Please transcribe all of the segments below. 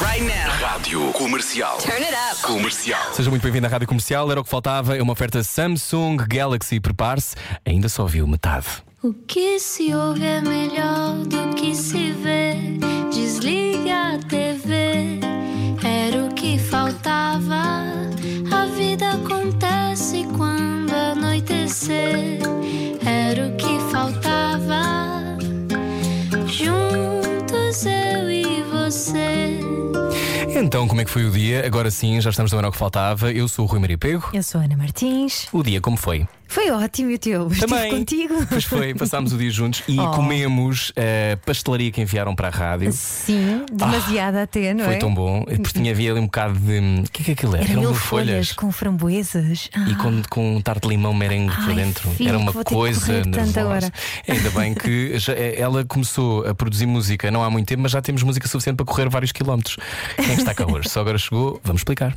Right now. Rádio Comercial. Turn it up. Comercial. Seja muito bem-vindo à Rádio Comercial. Era o que faltava. É uma oferta Samsung Galaxy. Prepare-se. Ainda só viu metade. O que se ouve é melhor do que se vê. Desliga a TV, era o que faltava. A vida acontece quando anoitecer, Então, como é que foi o dia? Agora sim, já estamos no Era o que faltava. Eu sou o Rui Maria Pego. Eu sou a Ana Martins. O dia, como foi? Foi ótimo e o teu? Estive Também. contigo. Pois foi, passámos o dia juntos e Oh. comemos a pastelaria que enviaram para a rádio. Sim, demasiada até, não Foi é? tão bom, porque tinha havia ali um bocado de. O que é que aquilo era? Era Eram mil mil folhas com framboesas. Ah, E com, com um tarte de limão merengue por Ai, dentro. filho, Era uma coisa. tanto agora. Ainda bem que já- eh, ela começou a produzir música não há muito tempo, mas já temos música suficiente para correr vários quilómetros. Quem é está cá hoje? Só agora chegou, vamos explicar.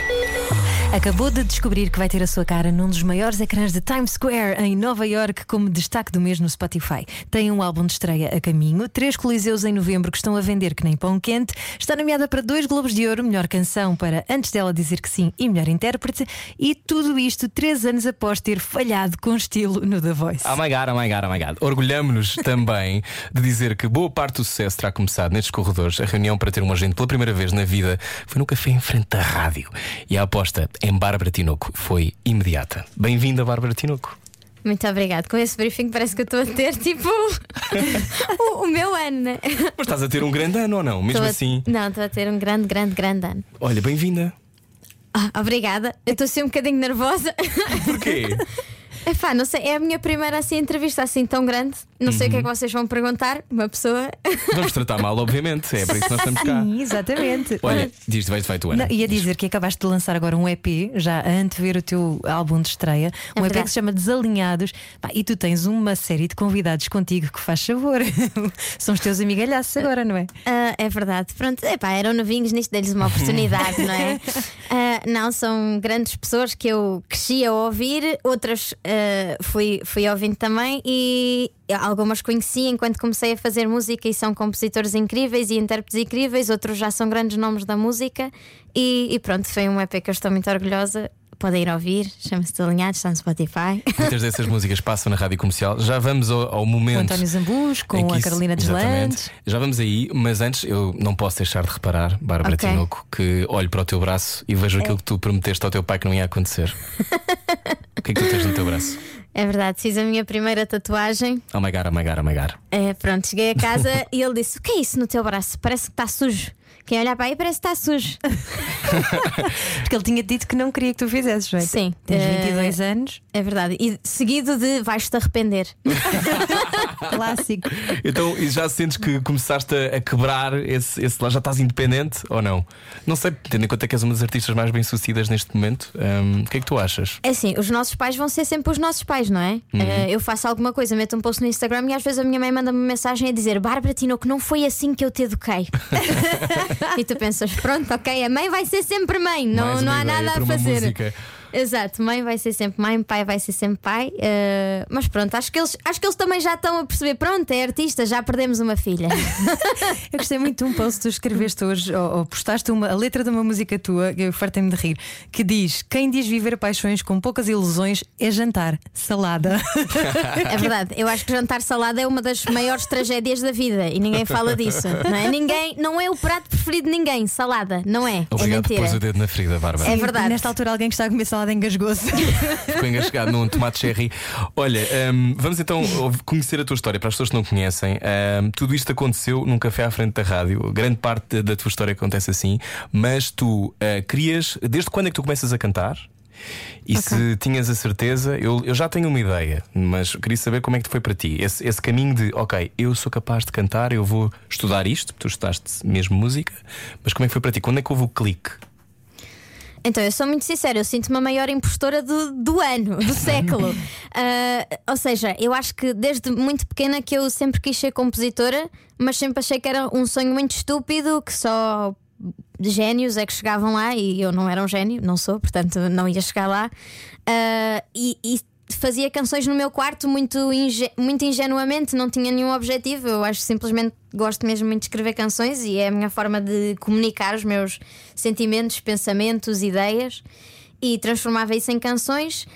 Acabou de descobrir que vai ter a sua cara num dos maiores ecrãs de Times Square, em Nova York, como destaque do mês no Spotify. Tem um álbum de estreia a caminho, três coliseus em novembro que estão a vender que nem pão quente. Está nomeada para dois Globos de Ouro, melhor canção para Antes dela dizer que sim e melhor intérprete. E tudo isto três anos após ter falhado com estilo no The Voice. Oh my god, oh my god, oh my god. Orgulhamos-nos também de dizer que boa parte do sucesso terá começado nestes corredores. A reunião para ter um agente pela primeira vez na vida foi no café em frente da rádio. E a aposta em Bárbara Tinoco foi imediata. Bem-vinda, Bárbara Tinoco. Muito obrigado. Com esse briefing parece que eu estou a ter tipo o, o meu ano, né? Mas estás a ter um grande ano ou não? Mesmo a- assim. Não, estou a ter um grande, grande, grande ano. Olha, bem-vinda. Ah, obrigada. Eu estou assim um bocadinho nervosa. Porquê? Epá, não sei, é a minha primeira assim, entrevista assim tão grande. Não sei o que é que vocês vão perguntar. Uma pessoa. Vamos tratar mal, obviamente. É para isso que nós estamos cá. Sim, exatamente. Olha, diz-te, vai-te, vai tu, Ana. Não, ia dizer que acabaste de lançar agora um EP, já a antever o teu álbum de estreia, um EP verdade. que se chama Desalinhados. Pá, e tu tens uma série de convidados contigo que faz favor. São os teus amigalhaços agora, não é? Ah, é verdade. Pronto, epá, eram novinhos nisto, deles uma oportunidade, não é? Ah, não, são grandes pessoas que eu cresci a ouvir, outras ah, fui, fui ouvindo também e algumas conheci enquanto comecei a fazer música e são compositores incríveis e intérpretes incríveis, outros já são grandes nomes da música e, e pronto, foi um EP que eu estou muito orgulhosa. Podem ir ouvir, chama-se Desalinhados, está no Spotify. Muitas dessas músicas passam na rádio comercial. Já vamos ao, ao Com momento. António Zambus, com a isso- Carolina. Deslandes. Já vamos aí, mas antes eu não posso deixar de reparar, Bárbara Ok. Tinoco, que olho para o teu braço e vejo aquilo que tu prometeste ao teu pai que não ia acontecer. o que é que tu tens no teu braço? É verdade, fiz a minha primeira tatuagem. Oh my god, oh my god, oh my god. É, pronto, cheguei a casa e ele disse: O que é isso no teu braço? Parece que está sujo. Quem olhar para aí parece que está sujo. Porque ele tinha dito que não queria que tu fizesses, não é? Sim. Tens Eh, 22 anos, É verdade. E seguido de vais-te arrepender. clássico. Então, e já sentes que começaste a, a quebrar esse, esse lá? Já estás independente ou não? Não sei, tendo em conta que és uma das artistas mais bem-sucedidas neste momento, hum, o que é que tu achas? É assim, os nossos pais vão ser sempre os nossos pais, não é? Eh, eu faço alguma coisa, meto um post no Instagram e às vezes a minha mãe manda-me uma mensagem a dizer: Bárbara Tino, que não foi assim que eu te eduquei. e tu pensas: Pronto, ok, a mãe vai ser sempre mãe, não, não há nada a uma fazer. música. Exato, mãe vai ser sempre mãe, pai vai ser sempre pai. eh, mas pronto, acho que, eles, acho que eles também já estão a perceber: pronto, é artista, já perdemos uma filha. Eu gostei muito de um post que tu escreveste hoje, ou, ou postaste uma, a letra de uma música tua, que eu fartei-me de rir, que diz: Quem diz viver paixões com poucas ilusões é jantar salada. É verdade, eu acho que jantar salada é uma das maiores tragédias da vida e ninguém fala disso, não é? Ninguém, não é o prato preferido de ninguém, salada, não é? Obrigado é por mentira. pôr o dedo na ferida, Bárbara. É verdade. Nesta altura, alguém que está a comer salada engasgou-se. Ficou engasgado num tomate cherry. Olha, hum, vamos então conhecer a tua história para as pessoas que não conhecem. Hum, tudo isto aconteceu num café à frente da rádio. Grande parte da, tua história acontece assim. Mas tu ah, querias. Desde quando é que tu começas a cantar? E se tinhas a certeza, eu, eu já tenho uma ideia, mas queria saber como é que foi para ti. Esse, esse caminho de, ok, eu sou capaz de cantar, eu vou estudar isto, tu estudaste mesmo música, mas como é que foi para ti? Quando é que houve o clique? Então, eu sou muito sincera, eu sinto-me a maior impostora do, do ano, do século. Ah, ou seja, eu acho que desde muito pequena que eu sempre quis ser compositora, mas sempre achei que era um sonho muito estúpido, que só génios é que chegavam lá e eu não era um gênio, não sou, portanto não ia chegar lá. Ah, e, e fazia canções no meu quarto muito, inge muito ingenuamente, não tinha nenhum objetivo. Eu acho simplesmente gosto mesmo muito de escrever canções e é a minha forma de comunicar os meus sentimentos, pensamentos, ideias e transformava isso em canções.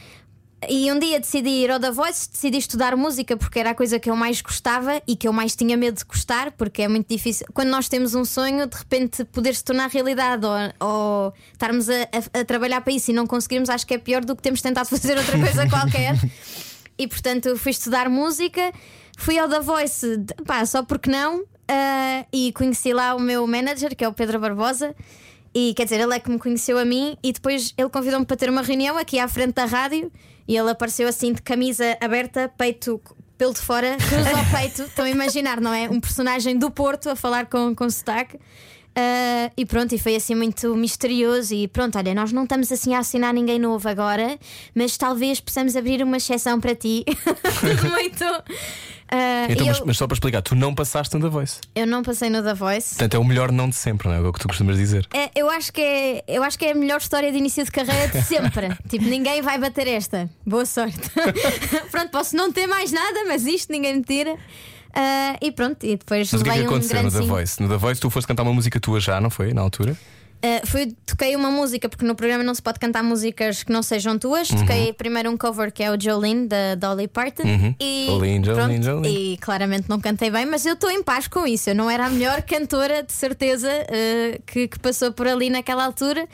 E um dia decidi ir ao The Voice, decidi estudar música porque era a coisa que eu mais gostava e que eu mais tinha medo de gostar, porque é muito difícil. Quando nós temos um sonho, de repente poder se tornar realidade ou, ou estarmos a, a, a, trabalhar para isso e não conseguirmos, acho que é pior do que termos tentado fazer outra coisa qualquer. E portanto fui estudar música, fui ao The Voice, pá, só porque não, uh, e conheci lá o meu manager, que é o Pedro Barbosa. E quer dizer, ele é que me conheceu a mim e depois ele convidou-me para ter uma reunião aqui à frente da rádio e ele apareceu assim de camisa aberta, peito pelo de fora, cruz ao peito. Estão a imaginar, não é? Um personagem do Porto a falar com, com sotaque. Uh, e pronto, e foi assim muito misterioso. E pronto, olha, nós não estamos assim a assinar ninguém novo agora, mas talvez possamos abrir uma exceção para ti. muito. Uh, então, mas, eu... mas, só para explicar, tu não passaste no The Voice. Eu não passei no The Voice. Portanto, é o melhor não de sempre, não é? É o que tu costumas dizer. É, eu, acho que é, eu acho que é a melhor história de início de carreira de sempre. tipo, ninguém vai bater esta. Boa sorte. pronto, posso não ter mais nada, mas isto ninguém me tira. Uh, e pronto, e depois Mas o que é que um aconteceu no The Voice? No The Voice tu foste cantar uma música tua já, não foi? Na altura? Uh, fui, toquei uma música, porque no programa não se pode cantar músicas que não sejam tuas. Uhum. Toquei primeiro um cover que é o Jolene da Dolly Parton. Uhum. E, Jolene, Jolene, Jolene. e claramente não cantei bem, mas eu estou em paz com isso. Eu não era a melhor cantora, de certeza, uh, que, que, passou por ali naquela altura.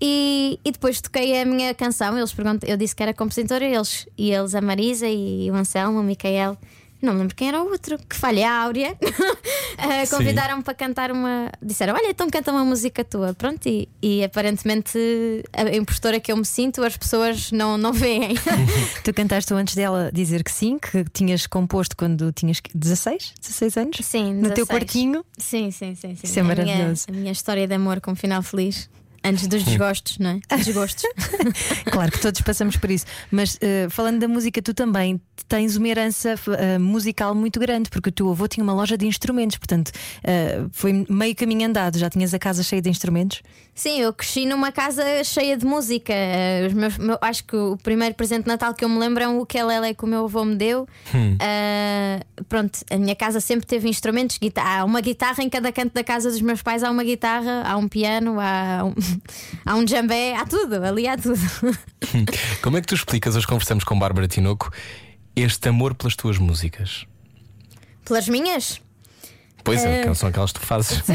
E, e, depois toquei a minha canção. Eles perguntam, eu disse que era compositora, eles, e eles, a Marisa e o Anselmo, o Micael não me lembro quem era o outro, que falha a Áurea. uh, Convidaram-me para cantar uma. Disseram: Olha, então canta uma música tua. Pronto, e, e, aparentemente a impostora que eu me sinto, as pessoas não, não veem. tu cantaste antes dela dizer que sim, que tinhas composto quando tinhas 16, 16 anos? Sim, 16. no teu quartinho. Sim, sim, sim. sim. Isso é maravilhoso. A minha, a minha história de amor com um final feliz. Antes dos desgostos, não é? Desgostos. claro que todos passamos por isso. Mas uh, falando da música, tu também tens uma herança uh, musical muito grande, porque o teu avô tinha uma loja de instrumentos, portanto uh, foi meio caminho andado. Já tinhas a casa cheia de instrumentos? Sim, eu cresci numa casa cheia de música. Os meus, meu, acho que o primeiro presente de Natal que eu me lembro é um ukulele que o meu avô me deu. Hum. pronto, a minha casa sempre teve instrumentos. Há uma guitarra em cada canto da casa dos meus pais, há uma guitarra, há um piano, há um há um jambé, há tudo, ali há tudo. Como é que tu explicas, hoje conversamos com Bárbara Tinoco, este amor pelas tuas músicas? Pelas minhas? Pois é, uh... são aquelas que tu fazes. uh,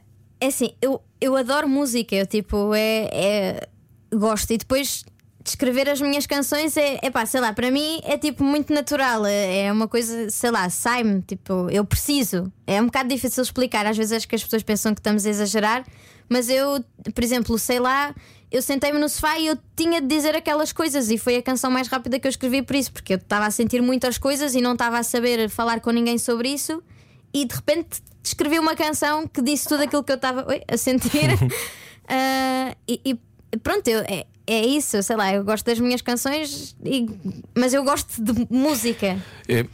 é assim, eu, eu adoro música, eu tipo, é, é, gosto e depois descrever as minhas canções é, é pá, sei lá, para mim é tipo muito natural, é, é uma coisa, sei lá, sai-me, tipo, eu preciso. É um bocado difícil explicar, às vezes acho que as pessoas pensam que estamos a exagerar, mas eu, por exemplo, sei lá, eu sentei-me no sofá e eu tinha de dizer aquelas coisas e foi a canção mais rápida que eu escrevi por isso, porque eu estava a sentir muitas coisas e não estava a saber falar com ninguém sobre isso e de repente escrevi uma canção que disse tudo aquilo que eu estava a sentir. uh, e, e, pronto, eu, é, é isso, sei lá, eu gosto das minhas canções, e, mas eu gosto de música.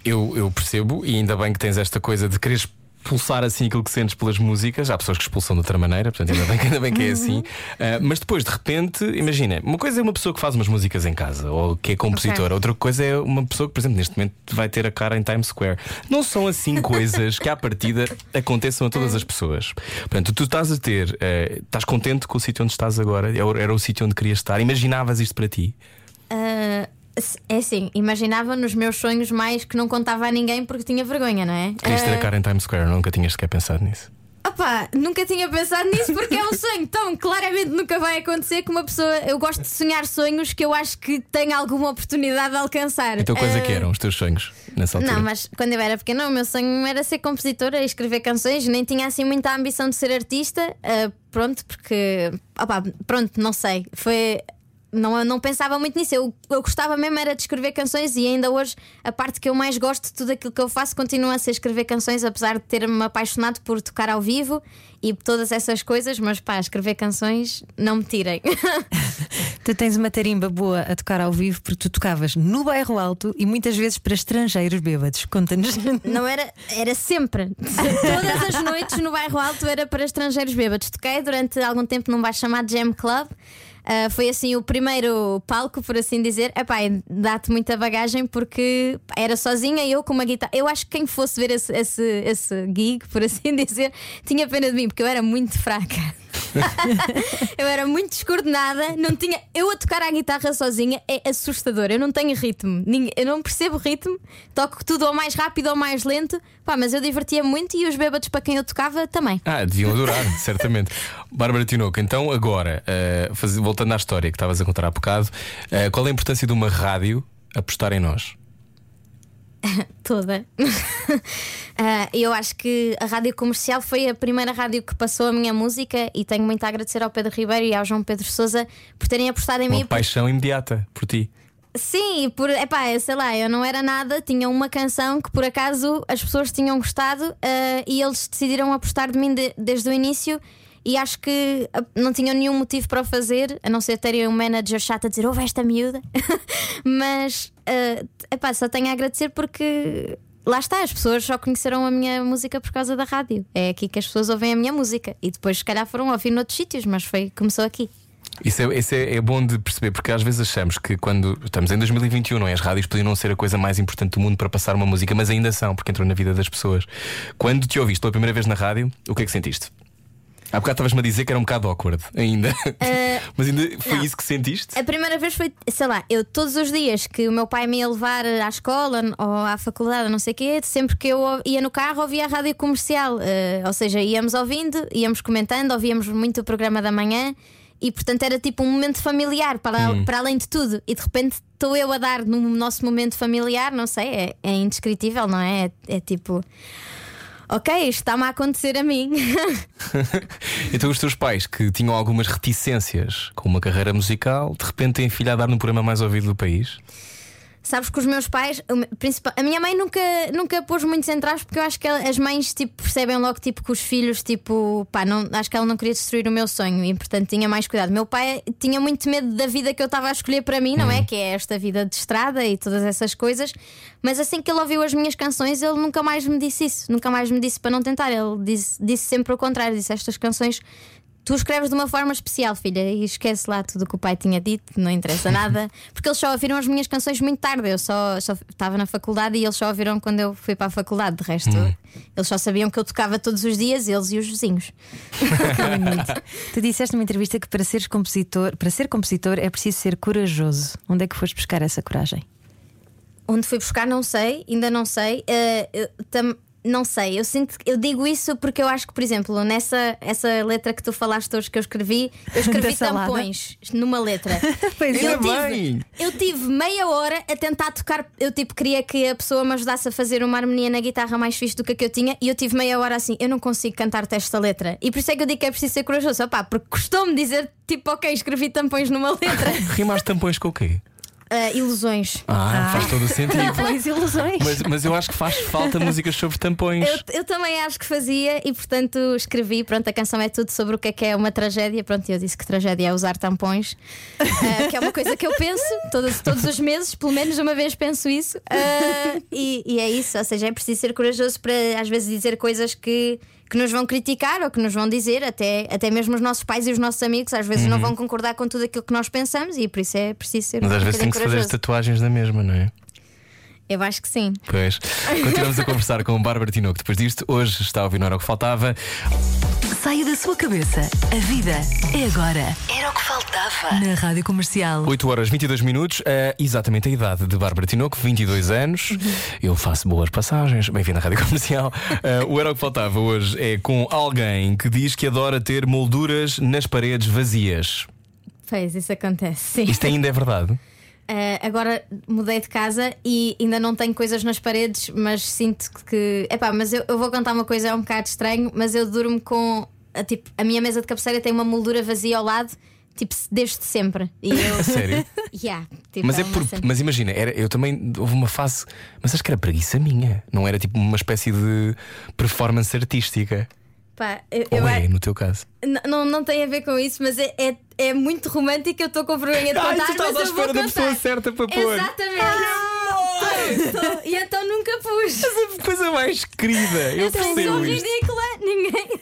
Eu, eu percebo, e ainda bem que tens esta coisa de quereres expulsar assim aquilo que sentes pelas músicas. Há pessoas que expulsam de outra maneira, portanto, ainda bem, ainda bem que é assim. Uh, mas depois, de repente, imagina, uma coisa é uma pessoa que faz umas músicas em casa ou que é compositora, okay. outra coisa é uma pessoa que, por exemplo, neste momento vai ter a cara em Times Square. Não são assim coisas que à partida aconteçam a todas as pessoas. Portanto, tu estás a ter, uh, estás contente com o sítio onde estás agora? Era o sítio onde querias estar? Imaginavas isto para ti? Uh é assim, imaginava nos meus sonhos mais que não contava a ninguém porque tinha vergonha, não é? Querias ter a cara em Times Square, nunca tinhas sequer pensado nisso. Opa, nunca tinha pensado nisso porque é um sonho, então claramente nunca vai acontecer que uma pessoa. Eu gosto de sonhar sonhos que eu acho que tenho alguma oportunidade de alcançar. Então, coisa uh... que eram os teus sonhos nessa altura? Não, mas quando eu era pequena, o meu sonho era ser compositora e escrever canções, nem tinha assim muita ambição de ser artista. Uh, pronto, porque. Opa, pronto, não sei. Foi não, não pensava muito nisso. Eu, eu gostava mesmo era de escrever canções e ainda hoje a parte que eu mais gosto de tudo aquilo que eu faço continua a ser escrever canções, apesar de ter-me apaixonado por tocar ao vivo e todas essas coisas, mas pá, escrever canções não me tirem. tu tens uma tarimba boa a tocar ao vivo porque tu tocavas no bairro alto e muitas vezes para estrangeiros bêbados. Conta-nos. Não era, era sempre. Todas as noites no bairro alto era para estrangeiros bêbados. Toquei durante algum tempo num bairro chamado Jam Club. Ah, foi assim o primeiro palco, por assim dizer. Epá, dá-te muita bagagem porque era sozinha eu com uma guitarra. Eu acho que quem fosse ver esse, esse, esse gig, por assim dizer, tinha pena de mim, porque eu era muito fraca. eu era muito descoordenada, não tinha. Eu a tocar a guitarra sozinha é assustador. Eu não tenho ritmo, eu não percebo ritmo, toco tudo ou mais rápido ou mais lento. Pá, mas eu divertia muito e os bêbados para quem eu tocava também. Ah, deviam adorar, certamente. Bárbara Tinoco, então agora, eh, faz- voltando à história que estavas a contar há bocado, eh, qual é a importância de uma rádio apostar em nós? toda. Ah, eu acho que a rádio comercial foi a primeira rádio que passou a minha música e tenho muito a agradecer ao Pedro Ribeiro e ao João Pedro Souza por terem apostado em Uma mim. paixão imediata por ti. Sim, por, epá, sei lá, eu não era nada, tinha uma canção que por acaso as pessoas tinham gostado ah, e eles decidiram apostar de mim de- desde o início. E acho que ah, não tinham nenhum motivo para o fazer, a não ser terem um manager chato a dizer ouve esta miúda. Mas ah, epá, só tenho a agradecer porque lá está, as pessoas só conheceram a minha música por causa da rádio. É aqui que as pessoas ouvem a minha música. E depois, se calhar, foram ouvir noutros sítios, mas foi, começou aqui. Isso, é, isso é, é bom de perceber, porque às vezes achamos que quando estamos em 2021, não é? as rádios podiam não ser a coisa mais importante do mundo para passar uma música, mas ainda são, porque entram na vida das pessoas. Quando te ouviste pela primeira vez na rádio, o que é que sentiste? Há bocado estavas-me a dizer que era um bocado awkward ainda. mas ainda foi não. isso que sentiste? A primeira vez foi, sei lá, eu todos os dias que o meu pai me ia levar à escola ou à faculdade, não sei o quê, sempre que eu ia no carro ouvia a rádio comercial. eh, ou seja, íamos ouvindo, íamos comentando, ouvíamos muito o programa da manhã e, portanto, era tipo um momento familiar para, para além de tudo. E de repente estou eu a dar no nosso momento familiar, não sei, é, é indescritível, não é? É, é tipo. Ok, isto está-me a acontecer a mim. então, os teus pais que tinham algumas reticências com uma carreira musical, de repente têm filha a dar no programa mais ouvido do país? Sabes que os meus pais, a minha mãe nunca, nunca pôs muitos entraves porque eu acho que as mães tipo, percebem logo tipo, que os filhos, tipo, pá, não, acho que ela não queria destruir o meu sonho e portanto tinha mais cuidado. Meu pai tinha muito medo da vida que eu estava a escolher para mim, não é? Que é esta vida de estrada e todas essas coisas. Mas assim que ele ouviu as minhas canções, ele nunca mais me disse isso, nunca mais me disse para não tentar. Ele disse, disse sempre o contrário, disse estas canções. Tu escreves de uma forma especial, filha, e esquece lá tudo o que o pai tinha dito, não interessa nada, porque eles só ouviram as minhas canções muito tarde. Eu só só estava na faculdade e eles só ouviram quando eu fui para a faculdade. De resto, eles só sabiam que eu tocava todos os dias, eles e os vizinhos. Tu disseste numa entrevista que para seres compositor, para ser compositor é preciso ser corajoso. Onde é que foste buscar essa coragem? Onde fui buscar, não sei, ainda não sei. Eu tam- não sei, eu sinto eu digo isso porque eu acho que, por exemplo, nessa essa letra que tu falaste hoje que eu escrevi, eu escrevi tampões numa letra. Pois eu, é. tive, bem. eu tive meia hora a tentar tocar. Eu tipo queria que a pessoa me ajudasse a fazer uma harmonia na guitarra mais fixe do que a que eu tinha, e eu tive meia hora assim, eu não consigo cantar-te esta letra. E por isso é que eu digo que é preciso ser corajoso, opá, porque custou-me dizer tipo, ok, escrevi tampões numa letra. Rimaste tampões com o quê? Ah, ilusões. Ah, faz todo o sentido. Pois ilusões. Mas, mas eu acho que faz falta músicas sobre tampões. Eu, eu também acho que fazia e, portanto, escrevi. Pronto, a canção é tudo sobre o que é que é uma tragédia. Pronto, eu disse que tragédia é usar tampões, ah, que é uma coisa que eu penso todos, todos os meses, pelo menos uma vez penso isso. Ah, e, e é isso, ou seja, é preciso ser corajoso para às vezes dizer coisas que. Que nos vão criticar ou que nos vão dizer, até, até mesmo os nossos pais e os nossos amigos, às vezes não vão concordar com tudo aquilo que nós pensamos e por isso é preciso ser Mas um às vezes tem que se fazer as tatuagens na mesma, não é? Eu acho que sim. Pois. Continuamos a conversar com o Bárbara Tinoco. Depois disto, hoje está a ouvir Não Era o que Faltava. Saia da sua cabeça. A vida é agora. Era o que faltava. Na Rádio Comercial. 8 horas 22 minutos, é exatamente a idade de Bárbara Tinoco, 22 anos. Eu faço boas passagens. Bem-vindo à Rádio Comercial. Eh, o Era o que Faltava hoje é com alguém que diz que adora ter molduras nas paredes vazias. Pois, isso acontece, sim. Isto ainda é verdade? Uh, agora mudei de casa e ainda não tenho coisas nas paredes, mas sinto que. Epá, mas eu, eu vou contar uma coisa, é um bocado estranho, mas eu durmo com. A, tipo, a minha mesa de cabeceira tem uma moldura vazia ao lado, tipo, desde sempre. E eu. Sério? Yeah, tipo, Mas, é uma por, mas imagina, era, eu também houve uma fase, mas acho que era preguiça minha, não era tipo uma espécie de performance artística. Pá, eu, Ou eu é, no teu caso? Não, não tem a ver com isso, mas é, é, é muito romântico. Eu estou com vergonha de Ai, contar, tu estás mas à eu espera da pessoa certa para pôr. Exatamente. Tô, tô. E então nunca pus. A coisa mais querida, eu Então, percebo sou ridícula, ninguém.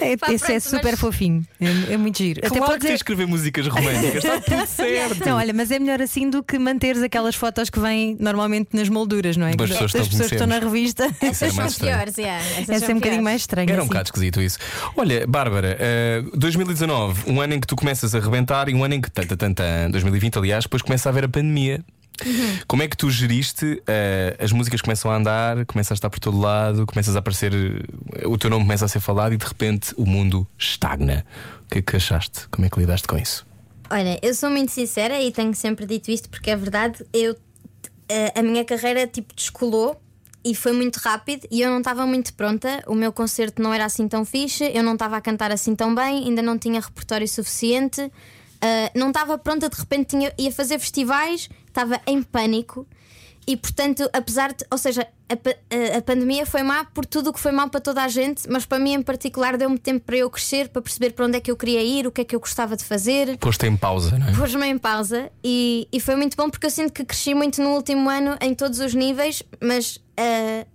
É, Pá, esse é pronto, super mas- fofinho. É, é muito giro. Claro pode que tens de escrever músicas românticas, está tudo certo. Não, olha, mas é melhor assim do que manteres aquelas fotos que vêm normalmente nas molduras, não é? Das pessoas que não pessoas que estão na revista. Essas são piores, yeah, essas Essa são é um bocadinho piores. mais estranho. Era um assim. bocado esquisito isso. Olha, Bárbara, eh, 2019, um ano em que tu começas a arrebentar e um ano em que, tanta, tanta, 2020, aliás, depois começa a haver a pandemia. Uhum. Como é que tu geriste? eh, as músicas começam a andar, começas a estar por todo lado, começas a aparecer, eh, o teu nome começa a ser falado e de repente o mundo estagna. O que é que achaste? Como é que lidaste com isso? Olha, eu sou muito sincera e tenho sempre dito isto porque é verdade. Eu, eh, a minha carreira tipo descolou e foi muito rápido e eu não estava muito pronta. O meu concerto não era assim tão fixe, eu não estava a cantar assim tão bem, ainda não tinha repertório suficiente, eh, não estava pronta. De repente tinha, ia fazer festivais, estava em pânico. E portanto, apesar de. Ou seja, a, a- a pandemia foi má por tudo o que foi mal para toda a gente, mas para mim em particular deu-me tempo para eu crescer, para perceber para onde é que eu queria ir, o que é que eu gostava de fazer. Posto em pausa, não é? Pôs-me em pausa e, e foi muito bom porque eu sinto que cresci muito no último ano em todos os níveis, mas ah,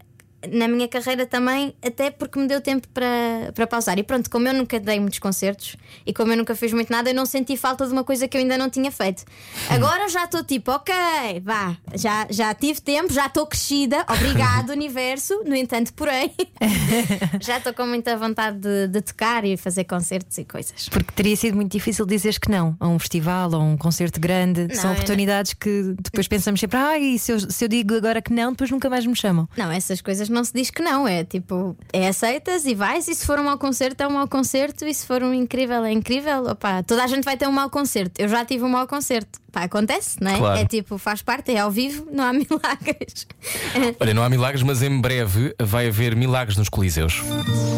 na minha carreira também, até porque me deu tempo para, para pausar. E pronto, como eu nunca dei muitos concertos e como eu nunca fiz muito nada, eu não senti falta de uma coisa que eu ainda não tinha feito. Agora já estou tipo, ok, vá, já, já tive tempo, já estou crescida, obrigado, universo. No entanto, porém, já estou com muita vontade de, de tocar e fazer concertos e coisas. Porque teria sido muito difícil dizeres que não a um festival ou a um concerto grande. Não, São eu não- oportunidades que depois pensamos sempre, ah, e se eu, se eu digo agora que não, depois nunca mais me chamam. Não, essas coisas não se diz que não. É tipo, é aceitas e vais. E se for um mau concerto, é um mau concerto. E se for um incrível, é incrível. Opa, toda a gente vai ter um mau concerto. Eu já tive um mau concerto. Pá, acontece, não é? Claro. É tipo, faz parte, é ao vivo, não há milagres. Olha, não há milagres, mas em breve vai haver milagres nos Coliseus.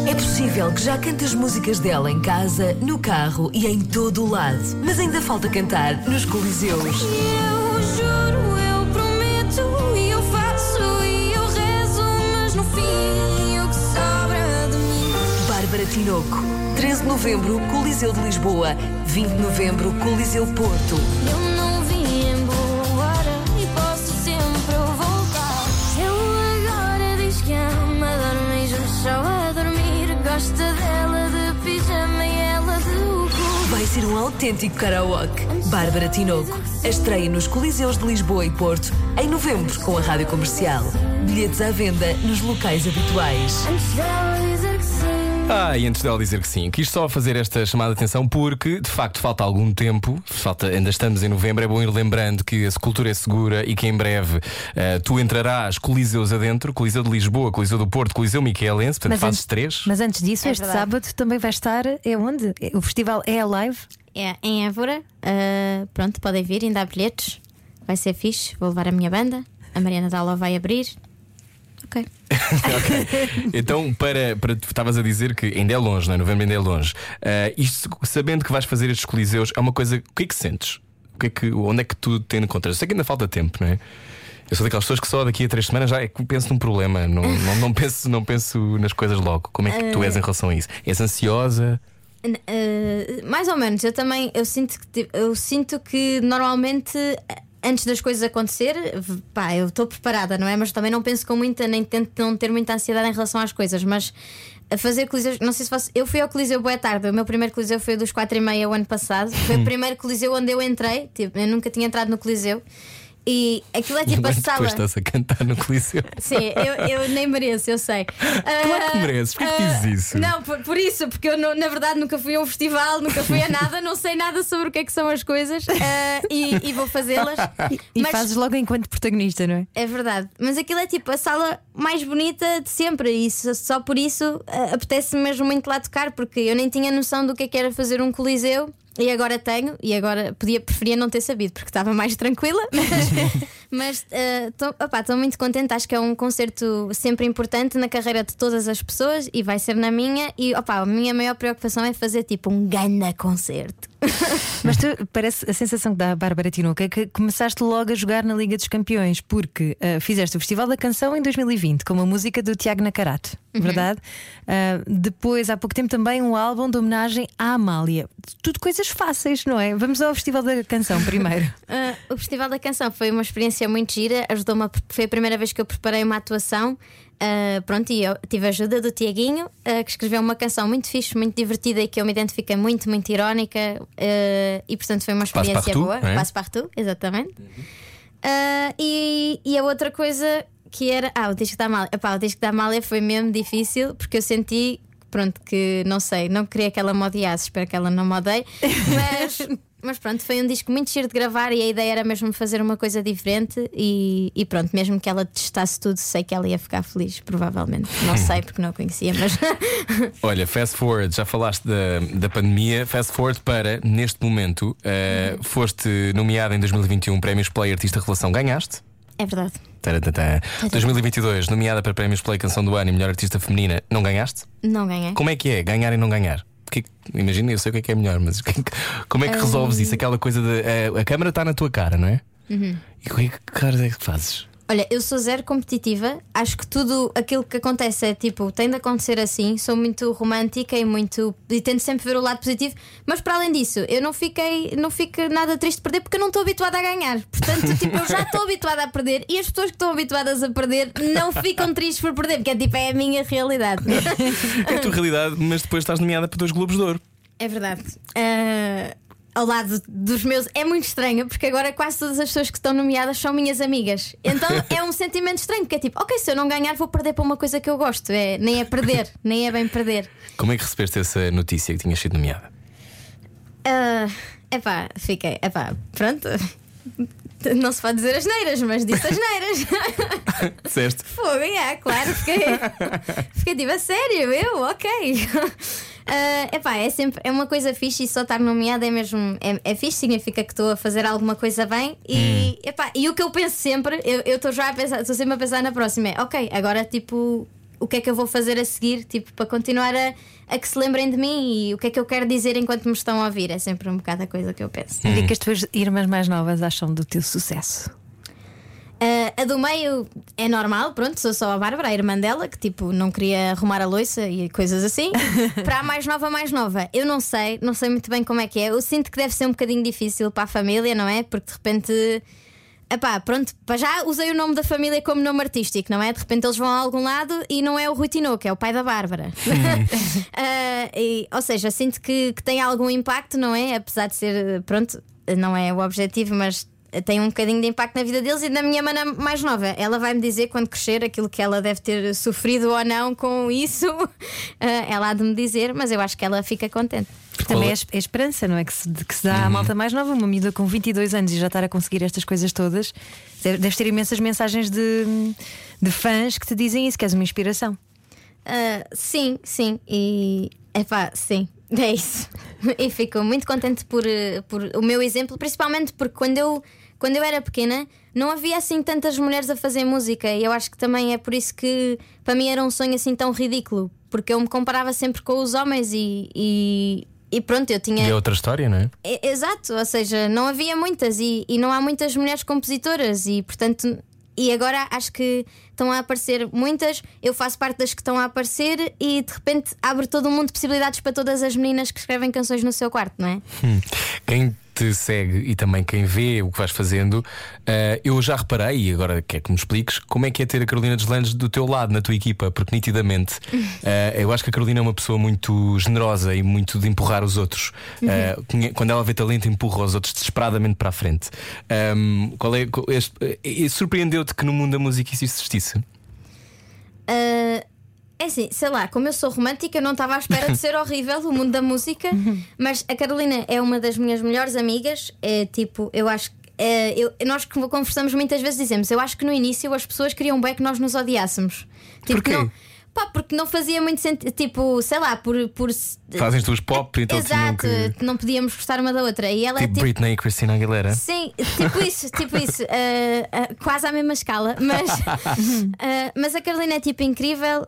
É possível que já cantes músicas dela em casa, no carro e em todo o lado. Mas ainda falta cantar nos Coliseus. Eu Tinoco. 13 de novembro, Coliseu de Lisboa. 20 de novembro, Coliseu Porto. Eu não vim embora e posso sempre voltar. Ele agora diz que ama, dorme só a dormir. Gosta dela de pijama e ela de cu. Vai ser um autêntico karaoke. Bárbara Tinoco. A estreia nos Coliseus de Lisboa e Porto em novembro com a Rádio Comercial. Bilhetes à venda nos locais habituais. Antes dela dizer que sim. Ah, e antes dela dizer que sim, quis só fazer esta chamada de atenção porque, de facto, falta algum tempo, falta, ainda estamos em novembro. É bom ir lembrando que a cultura é segura e que em breve eh, tu entrarás Coliseus adentro Coliseu de Lisboa, Coliseu do Porto, Coliseu Miquelense, portanto fazes antes, três. mas antes disso, É este verdade. sábado também vai estar. É onde? O festival é live. É em Évora. Ah, pronto, podem vir, ainda há bilhetes. Vai ser fixe. Vou levar a minha banda. A Mariana Dalla vai abrir. Ok. Então, para, para estavas a dizer que ainda é longe, não é? Novembro ainda é longe. Eh, isto, sabendo que vais fazer estes Coliseus, é uma coisa. O que é que sentes? O que é que, onde é que tu te encontras? Eu sei que ainda falta tempo, não é? Eu sou daquelas pessoas que só daqui a três semanas já é que penso num problema, não, não, não, penso, não penso nas coisas logo. Como é que tu és em relação a isso? És ansiosa? Eh, mais ou menos, eu também eu sinto que ti- eu sinto que normalmente eh, antes das coisas acontecer, pá, eu estou preparada, não é? Mas também não penso com muita, nem tento não ter muita ansiedade em relação às coisas, mas a fazer coliseus, não sei se fosse. Eu fui ao Coliseu boa tarde, o meu primeiro Coliseu foi dos 4 e meia o ano passado. Foi o primeiro Coliseu onde eu entrei, tipo, eu nunca tinha entrado no Coliseu. E aquilo é tipo a Mas sala. depois estás a cantar no Coliseu. Sim, eu, eu nem mereço, eu sei. Claro que mereces, porquê que dizes isso? Não, por, por isso, porque eu não- na verdade nunca fui a um festival, nunca fui a nada, não sei nada sobre o que é que são as coisas ah, e, e vou fazê-las. E Mas fazes logo enquanto protagonista, não é? é verdade. Mas aquilo é tipo a sala mais bonita de sempre e só, só por isso ah, apetece mesmo muito lá tocar, porque eu nem tinha noção do que é que era fazer um coliseu. E agora tenho, e agora podia, preferia não ter sabido porque estava mais tranquila, estou muito contente. Acho que é um concerto sempre importante na carreira de todas as pessoas e vai ser na minha. E opa, a minha maior preocupação é fazer tipo um ganda concerto. Mas tu, parece a sensação que dá a Bárbara Tinoco é que começaste logo a jogar na Liga dos Campeões, porque ah, fizeste o Festival da Canção em 2020 com uma música do Tiago Nacarato, verdade? Ah, depois, há pouco tempo, também um álbum de homenagem à Amália. Tudo coisas fáceis, não é? Vamos ao Festival da Canção primeiro. Ah, o Festival da Canção foi uma experiência é muito gira, ajudou-me. Foi a primeira vez que eu preparei uma atuação. Ah, pronto, e eu tive a ajuda do Tiaguinho, ah, que escreveu uma canção muito fixe, muito divertida e que eu me identifiquei muito, muito irónica. ah, e portanto foi uma experiência Passepartout, boa. é? Passepartout, exatamente. E, e a outra coisa que era. Ah, o disco da Amália. Epá, o disco da Amália foi mesmo difícil porque eu senti. Pronto, que não sei, não queria que ela me odiasse, espero que ela não me odeie, mas, mas pronto, foi um disco muito giro de gravar e a ideia era mesmo fazer uma coisa diferente. E, e pronto, mesmo que ela testasse tudo, sei que ela ia ficar feliz, provavelmente. Não sei porque não a conhecia, mas Olha, fast forward, já falaste da, da pandemia. Fast forward para, neste momento, eh, foste nomeada em 2021 Prémios Play Artista Revelação. Ganhaste? É verdade. Taratata. 2022, nomeada para Prémios Play Canção do Ano e Melhor Artista Feminina. Não ganhaste? Não ganhei. Como é que é ganhar e não ganhar? Que, imagina, eu sei o que é que é melhor, mas que- como é que resolves isso? Aquela coisa de. eh, a câmera está na tua cara, não é? E como é que caras é que fazes? Olha, eu sou zero competitiva. Acho que tudo aquilo que acontece é tipo, tem de acontecer assim. Sou muito romântica e muito. e tento sempre ver o lado positivo. Mas para além disso, eu não fiquei. não fico nada triste de perder porque eu não estou habituada a ganhar. Portanto, tipo, eu já estou habituada a perder e as pessoas que estão habituadas a perder não ficam tristes por perder, porque é tipo, é a minha realidade. É a tua realidade, mas depois estás nomeada para dois Globos de Ouro. É verdade. Ah, ao lado dos meus é muito estranho porque agora quase todas as pessoas que estão nomeadas são minhas amigas. Então é um sentimento estranho, porque é tipo, ok, se eu não ganhar, vou perder para uma coisa que eu gosto. É, nem é perder, nem é bem perder. Como é que recebeste essa notícia que tinhas sido nomeada? Ah, epá, fiquei, epá, pronto. Não se pode dizer as neiras, mas disse as neiras. Disseste? Fogo, é, claro, fiquei, fiquei tipo, a sério, eu, ok. Ah, epá, é sempre é uma coisa fixe e só estar nomeada é mesmo é, é fixe, significa que estou a fazer alguma coisa bem e, epá, e o que eu penso sempre, eu eu estou já a pensar, estou sempre a pensar na próxima, é ok, agora tipo, o que é que eu vou fazer a seguir, tipo, para continuar a, a que se lembrem de mim e o que é que eu quero dizer enquanto me estão a ouvir, é sempre um bocado a coisa que eu penso. O que é que as tuas irmãs mais novas acham do teu sucesso? Ah, a do meio é normal, pronto, sou só a Bárbara, a irmã dela, que tipo não queria arrumar a louça e coisas assim. para a mais nova, mais nova, eu não sei, não sei muito bem como é que é. Eu sinto que deve ser um bocadinho difícil para a família, não é? Porque de repente. Epá, pronto, para já usei o nome da família como nome artístico, não é? De repente eles vão a algum lado e não é o Rui Tinoco, é o pai da Bárbara. Ah, e, ou seja, sinto que, que tem algum impacto, não é? Apesar de ser, pronto, não é o objetivo, mas tem um bocadinho de impacto na vida deles e na minha mana mais nova. Ela vai me dizer quando crescer aquilo que ela deve ter sofrido ou não com isso. Ah, ela há de me dizer, mas eu acho que ela fica contente. Também é, é esperança, não é? Que se, que se dá à malta mais nova, uma miúda com 22 anos e já estar a conseguir estas coisas todas. Deve- Deves ter imensas mensagens de, de fãs que te dizem isso, que és uma inspiração. Ah, sim, sim. E epá, sim, é isso. E fico muito contente por, por o meu exemplo, principalmente porque quando eu, quando eu era pequena não havia assim tantas mulheres a fazer música. E eu acho que também é por isso que para mim era um sonho assim tão ridículo. Porque eu me comparava sempre com os homens e, e, e pronto, eu tinha. E é outra história, não é? É- Exato, ou seja, não havia muitas e, e não há muitas mulheres compositoras e portanto. E agora acho que estão a aparecer muitas, eu faço parte das que estão a aparecer e de repente abre todo um mundo de possibilidades para todas as meninas que escrevem canções no seu quarto, não é? Quem te segue e também quem vê o que vais fazendo, eh, eu já reparei, e agora quer que me expliques, como é que é ter a Carolina Deslandes do teu lado, na tua equipa, porque nitidamente eh, eu acho que a Carolina é uma pessoa muito generosa e muito de empurrar os outros. Eh, conhe- quando ela vê talento, empurra os outros desesperadamente para a frente. Ahm, qual é, eh, Surpreendeu-te que no mundo da música isso existisse? Ah, é assim, sei lá, como eu sou romântica, eu não estava à espera de ser horrível o mundo da música, mas a Carolina é uma das minhas melhores amigas. É tipo, eu acho que. é, eu- nós conversamos muitas vezes dizemos, eu acho que no início as pessoas queriam bem que nós nos odiássemos. Tipo, Porquê? Não, pá, porque não fazia muito sentido, tipo, sei lá, por. por Fazem tuas pop, então Exato, que. não podíamos gostar uma da outra. E ela é Tipo tipo. Britney e Christina Aguilera. Sim, tipo isso, tipo isso, ah, ah, quase à mesma escala, mas, ah, mas a Carolina é tipo incrível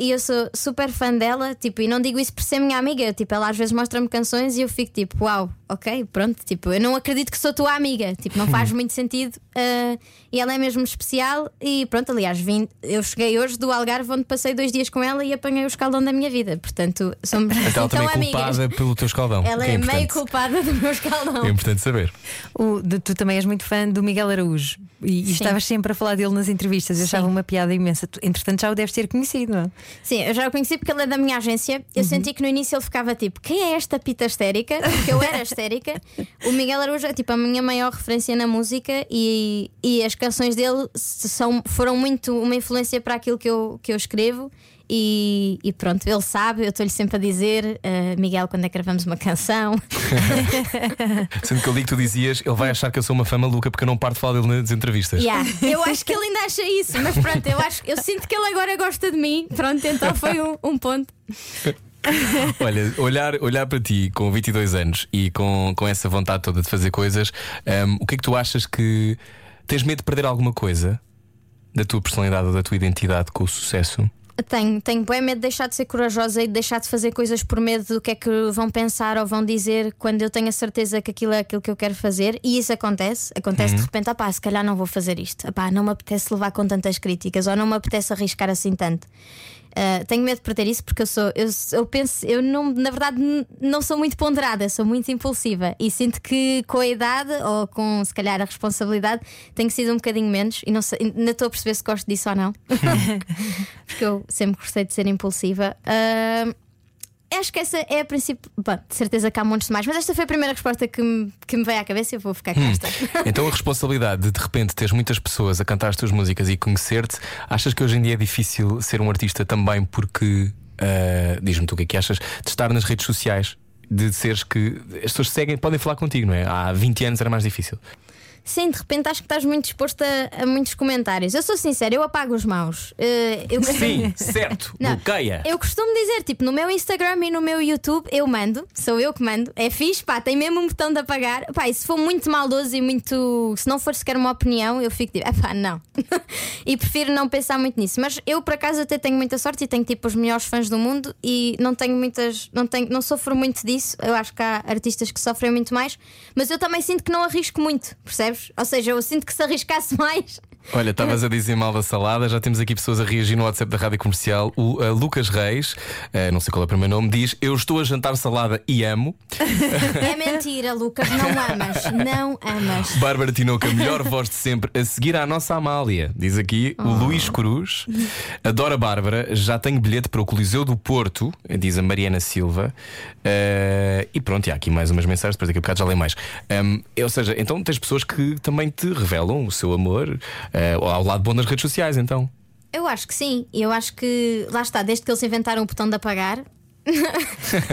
e eu sou super fã dela, tipo, e não digo isso por ser minha amiga, tipo, ela às vezes mostra-me canções e eu fico tipo, uau, ok, pronto, tipo, eu não acredito que sou tua amiga, tipo, não faz muito sentido. Uh, e ela é mesmo especial. E pronto, aliás, vim, eu cheguei hoje do Algarve, onde passei dois dias com ela e apanhei o escaldão da minha vida. Portanto, somos Então ela então também é amigas. culpada pelo teu escaldão. Ela é, importante. meio culpada do meu escaldão. É importante saber. O- de- tu também és muito fã do Miguel Araújo e, e Sim. estavas sempre a falar dele nas entrevistas. Eu achava uma piada imensa. Tu, entretanto, já o deves ter conhecido, não é? Sim, eu já o conheci porque ele é da minha agência. Eu senti que no início ele ficava tipo: quem é esta pita histérica? Porque eu era histérica. O Miguel Araújo é tipo a minha maior referência na música e, e as canções dele são, foram muito uma influência para aquilo que eu, que eu escrevo. E, e pronto, ele sabe, eu estou-lhe sempre a dizer, "Ah, Miguel, quando é que gravamos uma canção? Sendo que eu li que tu dizias, ele vai achar que eu sou uma fã maluca porque eu não paro de falar dele nas entrevistas. Yeah, Eu acho que ele ainda acha isso, mas pronto, eu, acho, eu sinto que ele agora gosta de mim. Pronto, então foi um, um ponto. Olha, olhar, olhar para ti com 22 anos e com, com essa vontade toda de fazer coisas, hum, o que é que tu achas que tens medo de perder alguma coisa da tua personalidade ou da tua identidade com o sucesso? Tenho, tenho bem medo de deixar de ser corajosa e de deixar de fazer coisas por medo do que é que vão pensar ou vão dizer quando eu tenho a certeza que aquilo é aquilo que eu quero fazer. E isso acontece. Acontece de repente, ah pá, se calhar não vou fazer isto. Ah pá, não me apetece levar com tantas críticas ou não me apetece arriscar assim tanto. Ah, tenho medo de perder isso porque eu sou, eu, eu penso, eu não, na verdade não sou muito ponderada, sou muito impulsiva e sinto que com a idade ou com se calhar a responsabilidade tenho sido um bocadinho menos e não sei, ainda estou a perceber se gosto disso ou não. porque eu sempre gostei de ser impulsiva. Ah, acho que essa é a princípio. Bom, de certeza que há montes de mais, mas esta foi a primeira resposta que me, que me veio à cabeça e eu vou ficar com esta. Então a responsabilidade de de repente teres muitas pessoas a cantar as tuas músicas e conhecer-te, achas que hoje em dia é difícil ser um artista também porque, ah, diz-me tu o que é que achas, de estar nas redes sociais? De seres que as pessoas seguem, podem falar contigo, não é? Há 20 anos era mais difícil. Sim, de repente acho que estás muito exposto a, a muitos comentários. Eu sou sincera, eu apago os maus. Eh, eu Sim, certo, Não, bloqueia. Eu costumo dizer, tipo, no meu Instagram e no meu YouTube eu mando, sou eu que mando, é fixe, pá, tem mesmo um botão de apagar. Pá, e se for muito maldoso e muito. Se não for sequer uma opinião, eu fico tipo, pá, não. e prefiro não pensar muito nisso. Mas eu, por acaso, até tenho muita sorte e tenho tipo os melhores fãs do mundo e não tenho muitas. Não, tenho, não sofro muito disso. Eu acho que há artistas que sofrem muito mais, mas eu também sinto que não arrisco muito, percebes? Ou seja, eu sinto que se arriscasse mais. Olha, estavas a dizer mal da salada, já temos aqui pessoas a reagir no WhatsApp da Rádio Comercial. O uh, Lucas Reis, uh, não sei qual é o primeiro nome, diz: Eu estou a jantar salada e amo. É mentira, Lucas, não amas, não amas. Bárbara Tinoca, melhor voz de sempre, a seguir à nossa Amália. Diz aqui o Luís Cruz. Adoro a Bárbara, já tenho bilhete para o Coliseu do Porto, diz a Mariana Silva. Uh, e pronto, e há aqui mais umas mensagens, depois daqui a bocado já leio mais. Um, ou seja, então tens pessoas que também te revelam o seu amor uh, ao lado bom das redes sociais, então. Eu acho que sim. Eu acho que lá está, desde que eles inventaram o botão de apagar.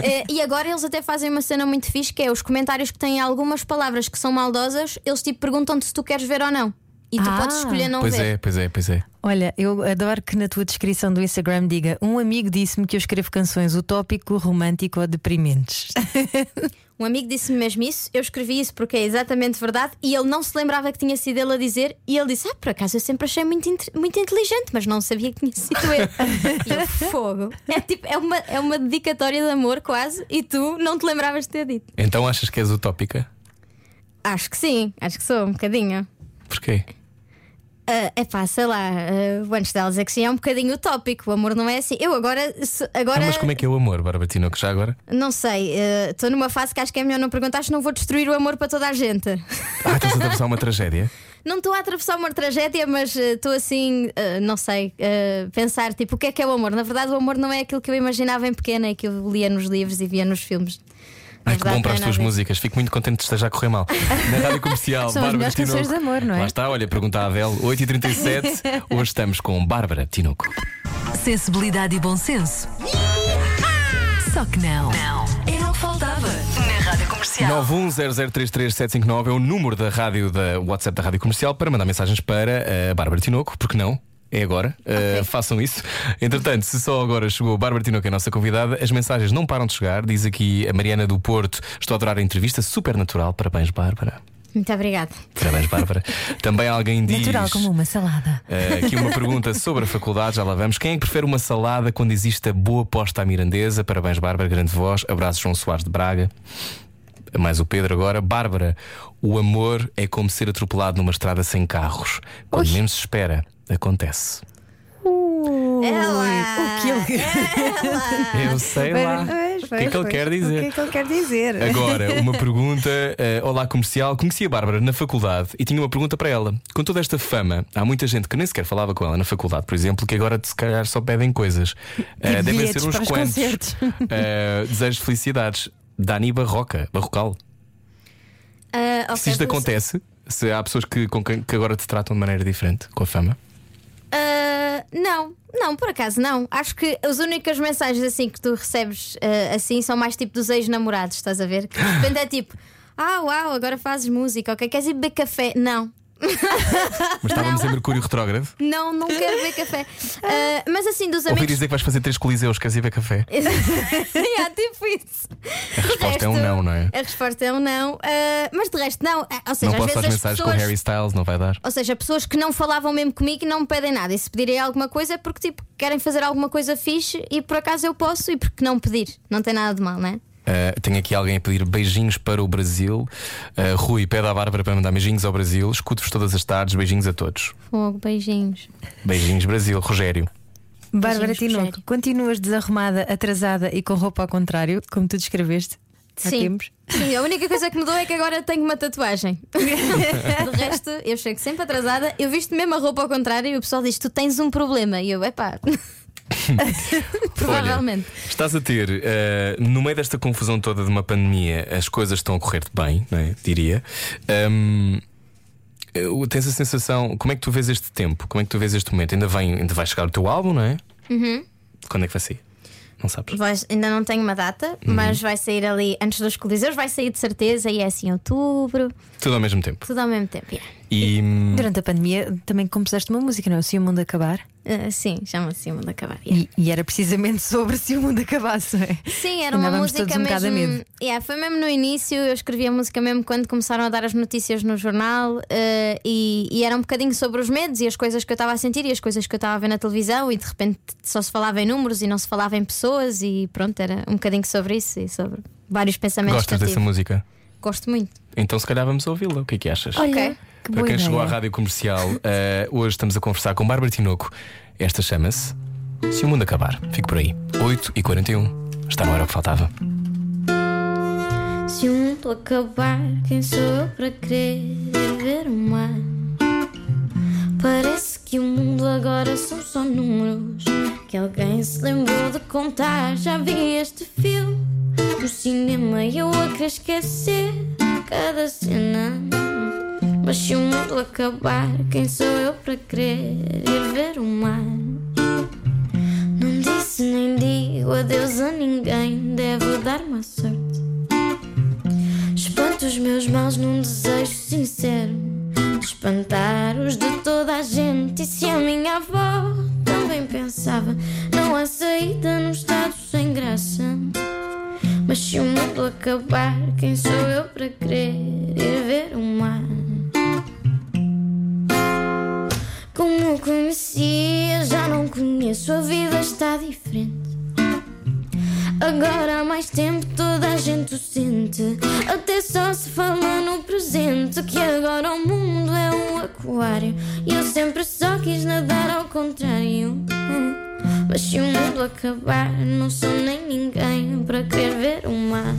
Eh, e agora eles até fazem uma cena muito fixe que é os comentários que têm algumas palavras que são maldosas, eles tipo perguntam-te se tu queres ver ou não. E tu Ah. podes escolher não Pois ver. é, pois é, pois é. Olha, eu adoro que na tua descrição do Instagram diga: Um amigo disse-me que eu escrevo canções utópico, romântico ou deprimentes. Um amigo disse-me mesmo isso, eu escrevi isso porque é exatamente verdade e ele não se lembrava que tinha sido ele a dizer e ele disse: Ah, por acaso eu sempre achei muito, inte- muito inteligente, mas não sabia que tinha sido eu. e eu, fogo. É tipo, é uma, é uma dedicatória de amor quase e tu não te lembravas de ter dito. Então achas que és utópica? Acho que sim, acho que sou um bocadinho. Porquê? É epá, sei lá, uh, antes delas é que sim, é um bocadinho utópico. O amor não é assim. Eu agora, se- Ah, agora mas como é que é o amor, Bárbara Tinoca, já agora? não sei, uh, estou numa fase que acho que é melhor não perguntar se não vou destruir o amor para toda a gente. Ah, estás a atravessar uma tragédia? Não estou a atravessar uma tragédia, mas uh, estou assim, uh, não sei, uh, pensar tipo, o que é que é o amor? Na verdade, o amor não é aquilo que eu imaginava em pequena e que eu lia nos livros e via nos filmes. Ai, que bom para não as é tuas músicas. Fico muito contente que esteja a correr mal. Na rádio comercial, São as Bárbara melhores Tinoco. de amor, não é? Lá está, olha, pergunta à Adele, 8h37. Hoje estamos com Bárbara Tinoco. Sensibilidade e bom senso. Só que não. Não. Era o que faltava. Na Rádio Comercial. 910033759 é o número da rádio da WhatsApp da Rádio Comercial para mandar mensagens para a Bárbara Tinoco, porque não? É agora, Uh, façam isso. Entretanto, se só agora chegou a Bárbara Tinoco, a nossa convidada, as mensagens não param de chegar. Diz aqui a Mariana do Porto: Estou a adorar a entrevista, super natural. Parabéns, Bárbara. Muito obrigada. Parabéns, Bárbara. Também alguém diz. Natural como uma salada. Uh, aqui uma pergunta sobre a faculdade, já lá vamos. Quem é que prefere uma salada quando existe a boa posta à mirandesa? Parabéns, Bárbara, grande voz. Abraços, João Soares de Braga. mais o Pedro agora. Bárbara, o amor é como ser atropelado numa estrada sem carros. Quando menos se espera, acontece. Ela! O que ele. Eu sei lá. O que é que ele quer O que dizer? é que ele quer dizer? Agora, uma pergunta. eh, olá, comercial. Conheci a Bárbara na faculdade e tinha uma pergunta para ela. Com toda esta fama, há muita gente que nem sequer falava com ela na faculdade, por exemplo, que agora se calhar só pedem coisas. Eh, devem ser uns quantos. Eh, desejos de felicidades. Dani Barroca, Barrocal. Ah, ok, se isto acontece, se há pessoas que, com quem, que agora te tratam de maneira diferente com a fama. Ah, não, não, por acaso não. Acho que as únicas mensagens assim que tu recebes ah, assim são mais tipo dos ex-namorados, estás a ver? Que de repente é tipo, ah, uau, agora fazes música, ok? Queres ir beber café? Não. Mas estávamos em Mercúrio Retrógrado. Não, não quero beber café. Ah, mas assim, dos Ouvi amigos. dizer que vais fazer três coliseus, queres ir ver café? yeah, tipo isso. A resposta é um não, não é? A resposta é um não. Ah, mas de resto, não. Ah, Ou seja, Não às posso vezes as mensagens pessoas. com Harry Styles, não vai dar. Ou seja, pessoas que não falavam mesmo comigo e não me pedem nada. E se pedirem alguma coisa é porque tipo, querem fazer alguma coisa fixe e por acaso eu posso e porque não pedir. Não tem nada de mal, não é? Uh, tenho aqui alguém a pedir beijinhos para o Brasil. Uh, Rui, pede à Bárbara para mandar beijinhos ao Brasil. Escuto-vos todas as tardes. Beijinhos a todos. Fogo, beijinhos. Beijinhos, Brasil. Rogério. Bárbara Tinoco, Rogério. continuas desarrumada, atrasada e com roupa ao contrário, como tu descreveste? Sim. Sim, a única coisa que mudou é que agora tenho uma tatuagem. De resto, eu chego sempre atrasada, eu visto mesmo a roupa ao contrário e o pessoal diz: Tu tens um problema. E eu, epá. Provavelmente. Olha, estás a ter, uh, no meio desta confusão toda de uma pandemia, as coisas estão a correr-te bem, não é? diria. Um, tens a sensação, como é que tu vês este tempo? Como é que tu vês este momento? Ainda, vem, ainda vai chegar o teu álbum, não é? Uhum. Quando é que vai sair? Não sabes? Ainda não tenho uma data, mas vai sair ali antes dos Coliseus, vai sair de certeza e é assim outubro, Tudo ao mesmo tempo. tudo ao mesmo tempo. yeah. E Durante a pandemia também compuseste uma música, não é? Se o mundo acabar. Ah, sim, chama-se o mundo acabar. yeah. E, e era precisamente sobre se o mundo acabasse, não é? Sim, era uma música um bocado a mesmo. medo. Yeah, foi mesmo no início, eu escrevi a música mesmo quando começaram a dar as notícias no jornal eh, e, e era um bocadinho sobre os medos e as coisas que eu estava a sentir e as coisas que eu estava a ver na televisão e de repente só se falava em números e não se falava em pessoas e pronto, era um bocadinho sobre isso e sobre vários pensamentos gostas que eu dessa música? Gosto muito. Então se calhar vamos ouvi-la. O que é que achas? Ok. Que Para quem ideia. chegou à rádio comercial, eh, hoje estamos a conversar com Bárbara Tinoco. Esta chama-se Se o Mundo Acabar. Fico por aí. 8h41. Está na hora que faltava. Se o mundo acabar, quem sou eu para querer ver o mar? Parece que o mundo agora são só números que alguém se lembrou de contar. Já vi este filme no cinema e eu a querer esquecer cada cena. Mas se o mundo acabar, quem sou eu para querer ir ver o mar? Não disse nem digo adeus a ninguém, devo dar uma sorte. Espanto os meus maus num desejo sincero de espantar os de toda a gente. E se a minha avó também pensava, não há saída num estado sem graça. Mas se o mundo acabar, quem sou eu para querer ir ver o mar? Como conhecia, já não conheço, a vida está diferente. Agora há mais tempo toda a gente o sente. Até só se fala no presente que agora o mundo é um aquário. E eu sempre só quis nadar ao contrário. Mas se o mundo acabar, não sou nem ninguém para querer ver o mar.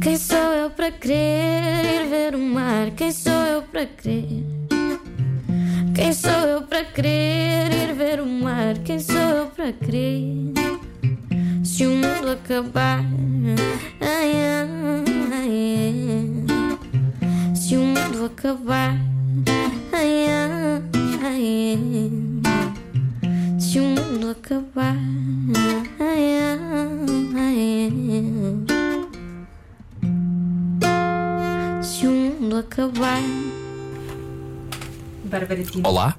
Quem sou eu para querer ir ver o mar? Quem sou eu para querer? Quem sou eu para querer ir ver o mar? Quem sou eu para querer? Se o mundo acabar, ai, ai, ai. se o mundo acabar, se o mundo acabar, se o mundo acabar. Olá?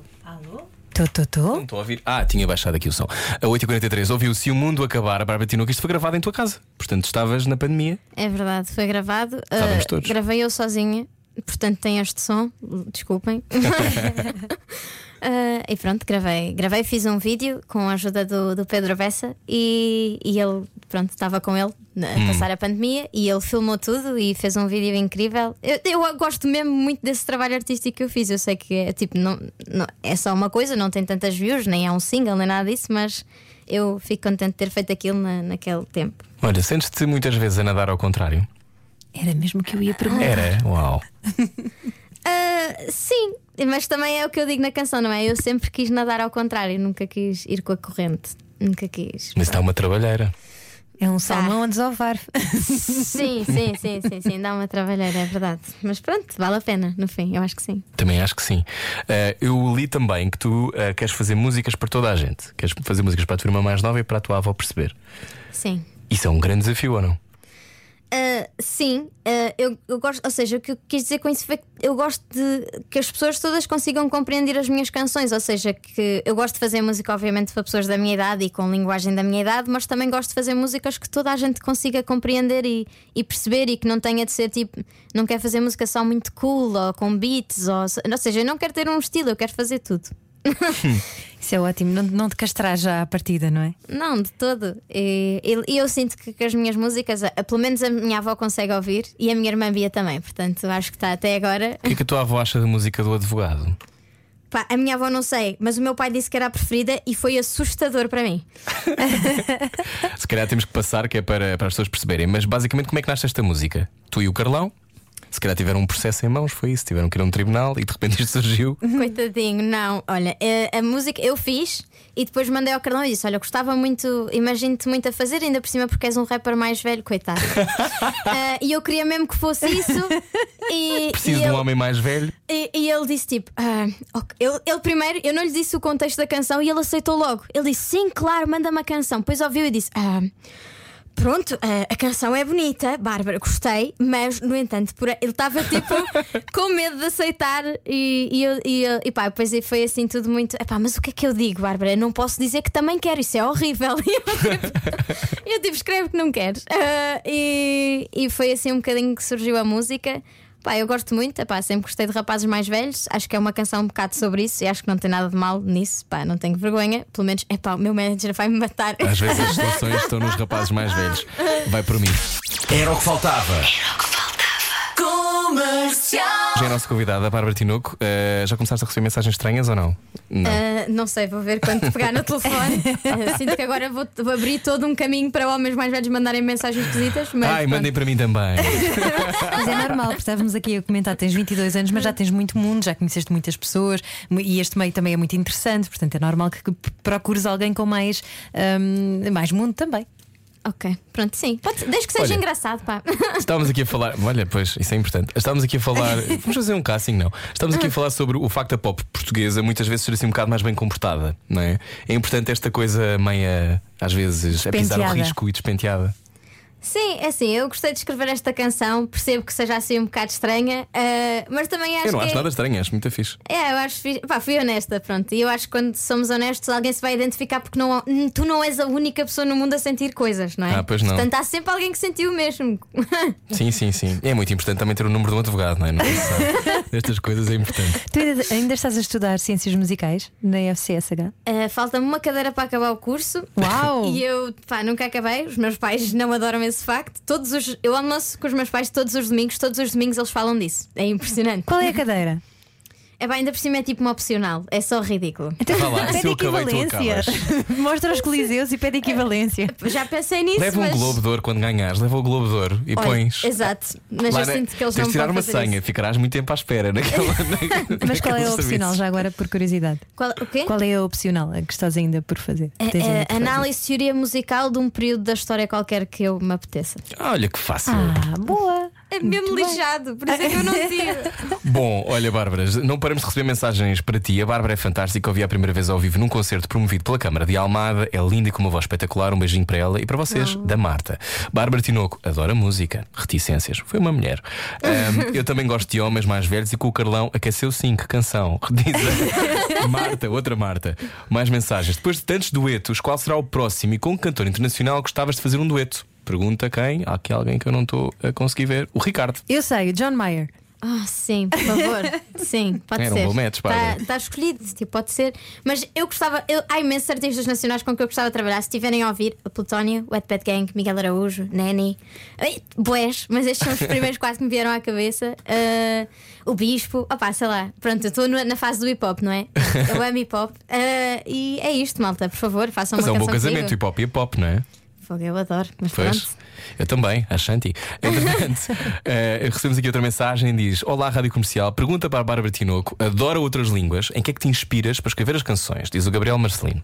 Tô, tô, tô. Não estou a ouvir. Ah, tinha baixado aqui o som. A 8h43 ouviu Se o Mundo Acabar, a Bárbara Tinoco. Isto foi gravado em tua casa. Portanto, estavas na pandemia. É verdade, foi gravado. Estávamos Ah, todos. Gravei eu sozinha. portanto tem este som, desculpem. Ah, e pronto, gravei, gravei, fiz um vídeo com a ajuda do, do Pedro Bessa e, e ele, pronto, estava com ele a passar a pandemia e ele filmou tudo e fez um vídeo incrível. Eu, eu gosto mesmo muito desse trabalho artístico que eu fiz. Eu sei que é tipo, não, não, é só uma coisa, não tem tantas views, nem é um single, nem nada disso, mas eu fico contente de ter feito aquilo na, naquele tempo. Olha, sentes-te muitas vezes a nadar ao contrário? Era mesmo que eu ia perguntar. Era? Uau. Ah, sim, mas também é o que eu digo na canção, não é? Eu sempre quis nadar ao contrário, nunca quis ir com a corrente. Nunca quis. Mas está uma trabalheira. É um salmão a desovar. Sim, sim, sim, sim, sim, dá uma trabalheira, é verdade. Mas pronto, vale a pena, no fim, eu acho que sim. Também acho que sim. Uh, eu li também que tu uh, queres fazer músicas para toda a gente. Queres fazer músicas para a tua irmã mais nova e para a tua avó perceber. Sim. Isso é um grande desafio ou não? Uh, sim, uh, eu, eu gosto, ou seja, o que eu quis dizer com isso foi que eu gosto de que as pessoas todas consigam compreender as minhas canções, ou seja, que eu gosto de fazer música, obviamente, para pessoas da minha idade e com linguagem da minha idade, mas também gosto de fazer músicas que toda a gente consiga compreender e, e perceber e que não tenha de ser tipo, não quero fazer música só muito cool ou com beats, ou, ou seja, eu não quero ter um estilo, eu quero fazer tudo. Isso é ótimo, não, não te castrar já à partida, não é? Não, de todo. E, e- e eu sinto que, que as minhas músicas, a- pelo menos a minha avó consegue ouvir e a minha irmã Bia também. Portanto, acho que está até agora. O que é que a tua avó acha da música do advogado? Pá, a minha avó não sei, mas o meu pai disse que era a preferida e foi assustador para mim. Se calhar temos que passar, que é para, para as pessoas perceberem. Mas basicamente, como é que nasce esta música? Tu e o Carlão? Se calhar tiveram um processo em mãos, foi isso? Tiveram que ir a um tribunal e de repente isto surgiu. Coitadinho, não. Olha, a, música eu fiz e depois mandei ao Carlão e disse: Olha, gostava muito, imagino-te muito a fazer, ainda por cima porque és um rapper mais velho, coitado. Ah, e eu queria mesmo que fosse isso. E, Preciso e de um homem mais velho. E, e ele disse tipo, ah, ok. ele, ele primeiro, eu não lhe disse o contexto da canção e ele aceitou logo. Ele disse, sim, claro, manda-me a canção. Depois ouviu e disse, ah, pronto, ah, a canção é bonita, Bárbara, gostei, mas no entanto, por, a- ele estava tipo com medo de aceitar e, e, eu- e, eu- e pá, depois foi assim tudo muito, epá, mas o que é que eu digo, Bárbara? Eu não posso dizer que também quero, isso é horrível. E eu tipo, eu tipo, escreve que não queres. Ah, e, e foi assim um bocadinho que surgiu a música. Pá, eu gosto muito, epá, sempre gostei de rapazes mais velhos. Acho que é uma canção um bocado sobre isso e acho que não tem nada de mal nisso. Pá, não tenho vergonha. Pelo menos, epá, o meu manager vai me matar. Às vezes as soluções estão nos rapazes mais velhos. Vai por mim. Era o que faltava. Já é a nossa convidada, a Bárbara Tinoco. Uh, já começaste a receber mensagens estranhas ou não? Não. Ah, não sei, vou ver quando pegar no telefone. Ah, sinto que agora vou, vou abrir todo um caminho para homens mais velhos mandarem mensagens esquisitas. Mas Ai, pronto. mandem para mim também. Mas é normal, porque estávamos aqui a comentar, tens 22 anos, mas já tens muito mundo, já conheceste muitas pessoas e este meio também é muito interessante, portanto é normal que procures alguém com mais, hum, mais mundo também. Ok, pronto, sim. Pode, desde que seja Olha. engraçado, pá. Estávamos aqui a falar, olha, pois, isso é importante. Estávamos aqui a falar, vamos fazer um casting, não? Estávamos aqui a falar sobre o facto da pop portuguesa muitas vezes ser assim um bocado mais bem comportada, não é? É importante esta coisa meia, às vezes, é pisar o risco e despenteada. Sim, é assim, eu gostei de escrever esta canção, percebo que seja assim um bocado estranha, ah, mas também acho Eu não que. acho nada estranho, acho muito fixe. É, eu acho fixe. Pá, fui honesta, pronto. E eu acho que quando somos honestos, alguém se vai identificar porque não, tu não és a única pessoa no mundo a sentir coisas, não é? Ah, pois não. Portanto, há sempre alguém que sentiu o mesmo. Sim, sim, sim. É muito importante também ter o número de um advogado, não é? Não sabe. Estas coisas é importante. Tu ainda, ainda estás a estudar ciências musicais na FCSH? Ah, Falta-me uma cadeira para acabar o curso. Uau! E eu, pá, nunca acabei. Os meus pais não adoram esse facto. Todos os, eu almoço com os meus pais todos os domingos, todos os domingos eles falam disso. É impressionante. Qual é a cadeira? É bem, ainda por cima é tipo uma opcional. É só ridículo. Vá lá, Pede se eu acabei, tu equivalência. Mostra os coliseus e pede equivalência. Já pensei nisso, Leva um mas. Globo de Ouro quando ganhares, leva o Globo de Ouro e Olha, pões. Exato. Mas Lá eu sinto que eles tens não tirar uma fazer senha, isso. ficarás muito tempo à espera naquela. Mas qual é a opcional, já agora, por curiosidade? Qual, o quê? Qual é a opcional a que estás ainda por fazer? É, é, por fazer? análise de teoria musical de um período da história qualquer que eu me apeteça. Olha que fácil. Ah, boa! É mesmo lixado, por isso é que eu não tiro. Bom, olha, Bárbara, não paramos de receber mensagens para ti. A Bárbara é fantástica, ouvi a primeira vez ao vivo num concerto promovido pela Câmara de Almada. É linda e com uma voz espetacular. Um beijinho para ela e para vocês, da Marta. Bárbara Tinoco adora música, reticências. Foi uma mulher. Ahm, eu também gosto de homens mais velhos e com o Carlão aqueceu sim, que canção. Diz a Marta, outra Marta. Mais mensagens. Depois de tantos duetos, qual será o próximo e com que cantor internacional gostavas de fazer um dueto? Pergunta quem? Há aqui alguém que eu não estou a conseguir ver. O Ricardo. Eu sei, John Mayer. Ah, sim, por favor. sim, pode Era um ser. bom match. Está escolhido, tipo, pode ser. Mas eu gostava, eu, há imensos artistas nacionais com que eu gostava de trabalhar. Se estiverem a ouvir, a Plutónio, Wet Bad Gang, Miguel Araújo, ai, Boés, mas estes são os primeiros quase que me vieram à cabeça. Ah, o Bispo, opá, sei lá. Pronto, eu estou na fase do hip hop, não é? Eu amo hip hop. Ah, e é isto, malta, por favor, façam Mas é uma um bom casamento, comigo. hip hop e hip hop, não é? Fogo, eu adoro, mas Pois. pronto. Eu também, a Shanti. Entretanto, eh, recebemos aqui outra mensagem: diz: Olá, Rádio Comercial. Pergunta para a Bárbara Tinoco: adora outras línguas. Em que é que te inspiras para escrever as canções? Diz o Gabriel Marcelino.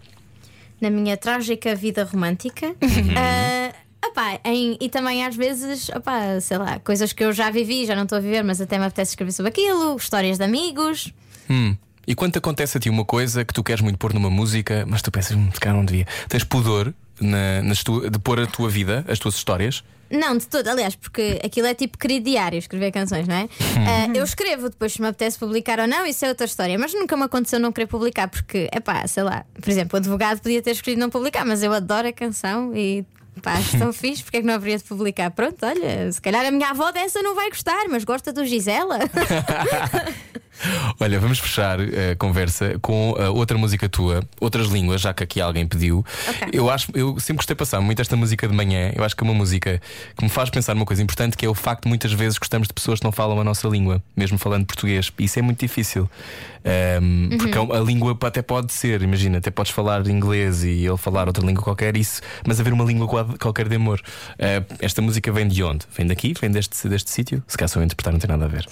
na minha trágica vida romântica. Uhum. Ah, opá, em- e também às vezes, opá, sei lá, coisas que eu já vivi, já não estou a viver, mas até me apetece escrever sobre aquilo, histórias de amigos. Hum. E quando te acontece a ti uma coisa que tu queres muito pôr numa música, mas tu pensas, hum, se calhar não devia. Tens pudor na, nas tu- de pôr a tua vida, as tuas histórias? Não, de todo, aliás, porque aquilo é tipo querido diário, escrever canções, não é? Ah, eu escrevo, depois se me apetece publicar ou não, isso é outra história. Mas nunca me aconteceu não querer publicar, porque, é pá, sei lá, por exemplo, o advogado podia ter escolhido não publicar, mas eu adoro a canção e. Pá, acho tão fixe, porque é que não haveria de publicar? Pronto, olha, se calhar a minha avó dessa não vai gostar, mas gosta do Gisela. Olha, vamos fechar a conversa com a outra música tua, outras línguas, já que aqui alguém pediu. Ok. Eu acho, eu sempre gostei de passar muito esta música de manhã. Eu acho que é uma música que me faz pensar numa coisa importante, que é o facto de muitas vezes gostamos de pessoas que não falam a nossa língua, mesmo falando português. Isso é muito difícil. Ahm, Porque a língua até pode ser, imagina, até podes falar inglês e ele falar outra língua qualquer, isso, mas haver uma língua qual- qualquer de amor. Ah, esta música vem de onde? Vem daqui? Vem deste, deste sítio? Se calhar só eu interpretar não tem nada a ver.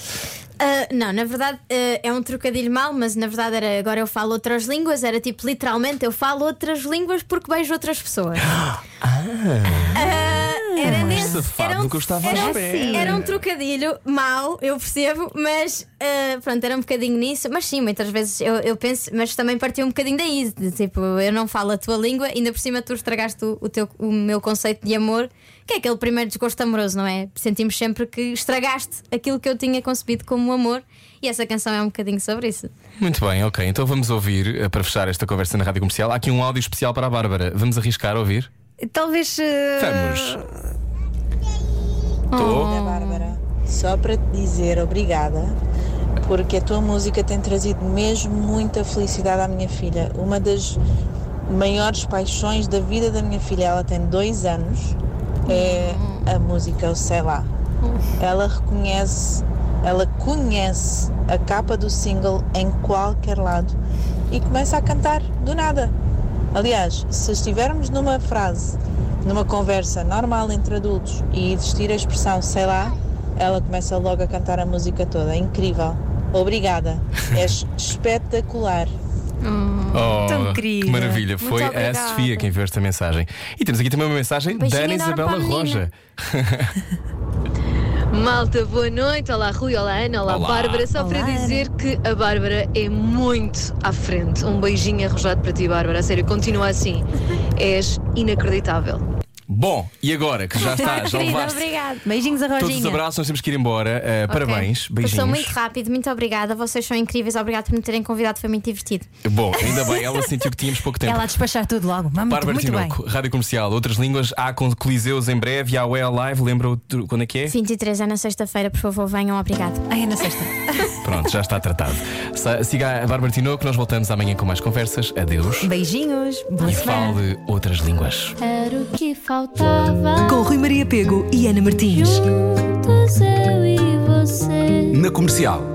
Ah, não, na verdade ah, é um trocadilho mau, mas na verdade era agora eu falo outras línguas, era tipo literalmente eu falo outras línguas porque beijo outras pessoas. Ah, era mais nesse, safado era um, que eu estava era, espera. era um trocadilho mau, eu percebo, mas pronto, era um bocadinho nisso. Mas sim, muitas vezes eu, eu penso, mas também partiu um bocadinho daí. de, tipo, eu não falo a tua língua, ainda por cima tu estragaste o, o teu, o meu conceito de amor, que é aquele primeiro desgosto amoroso, não é? Sentimos sempre que estragaste aquilo que eu tinha concebido como amor, e essa canção é um bocadinho sobre isso. Muito bem, ok. Então vamos ouvir, eh, para fechar esta conversa na rádio comercial, há aqui um áudio especial para a Bárbara. Vamos arriscar a ouvir? Talvez. eh, Vamos. Oh. Estou. Bárbara, só para te dizer obrigada, porque a tua música tem trazido mesmo muita felicidade à minha filha. Uma das maiores paixões da vida da minha filha, ela tem dois anos, é a música, sei lá. Ela reconhece, ela conhece a capa do single em qualquer lado e começa a cantar do nada. Aliás, se estivermos numa frase, numa conversa normal entre adultos e existir a expressão sei lá, ela começa logo a cantar a música toda. É incrível. Obrigada. És espetacular. Oh, Tão que querida. maravilha. Muito Foi a obrigada. Sofia quem enviou esta mensagem. E temos aqui também uma mensagem da Ana Isabela para a. Roja. Malta, boa noite. Olá, Rui. Olá, Ana. Olá, Olá. Bárbara. Só para Olá, dizer que a Bárbara é muito à frente. Um beijinho arrojado para ti, Bárbara. A sério, continua assim. És inacreditável. Bom, e agora que já está, já Querida, levaste obrigada. Beijinhos a todos os Roginha. abraços, nós temos que ir embora. Uh, Parabéns, Ok. beijinhos. Passou muito rápido, muito obrigada. Vocês são incríveis, obrigado por me terem convidado, foi muito divertido. Bom, ainda bem, ela sentiu que tínhamos pouco tempo. Ela a despachar tudo logo. Mas muito, Bárbara muito bem. Tinoco, Rádio Comercial, outras línguas, há com Coliseus em breve, há o El Live, lembra o- quando é que é? 23 é na sexta-feira, por favor, venham, obrigado. Ai, é na sexta. Pronto, já está tratado. Sa- Siga a Bárbara Tinoco, nós voltamos amanhã com mais conversas. Adeus. Beijinhos. Boa E semana. fale outras línguas. Era o que faltava. Com Rui Maria Pego e Ana Martins. Juntos eu e você. Na comercial.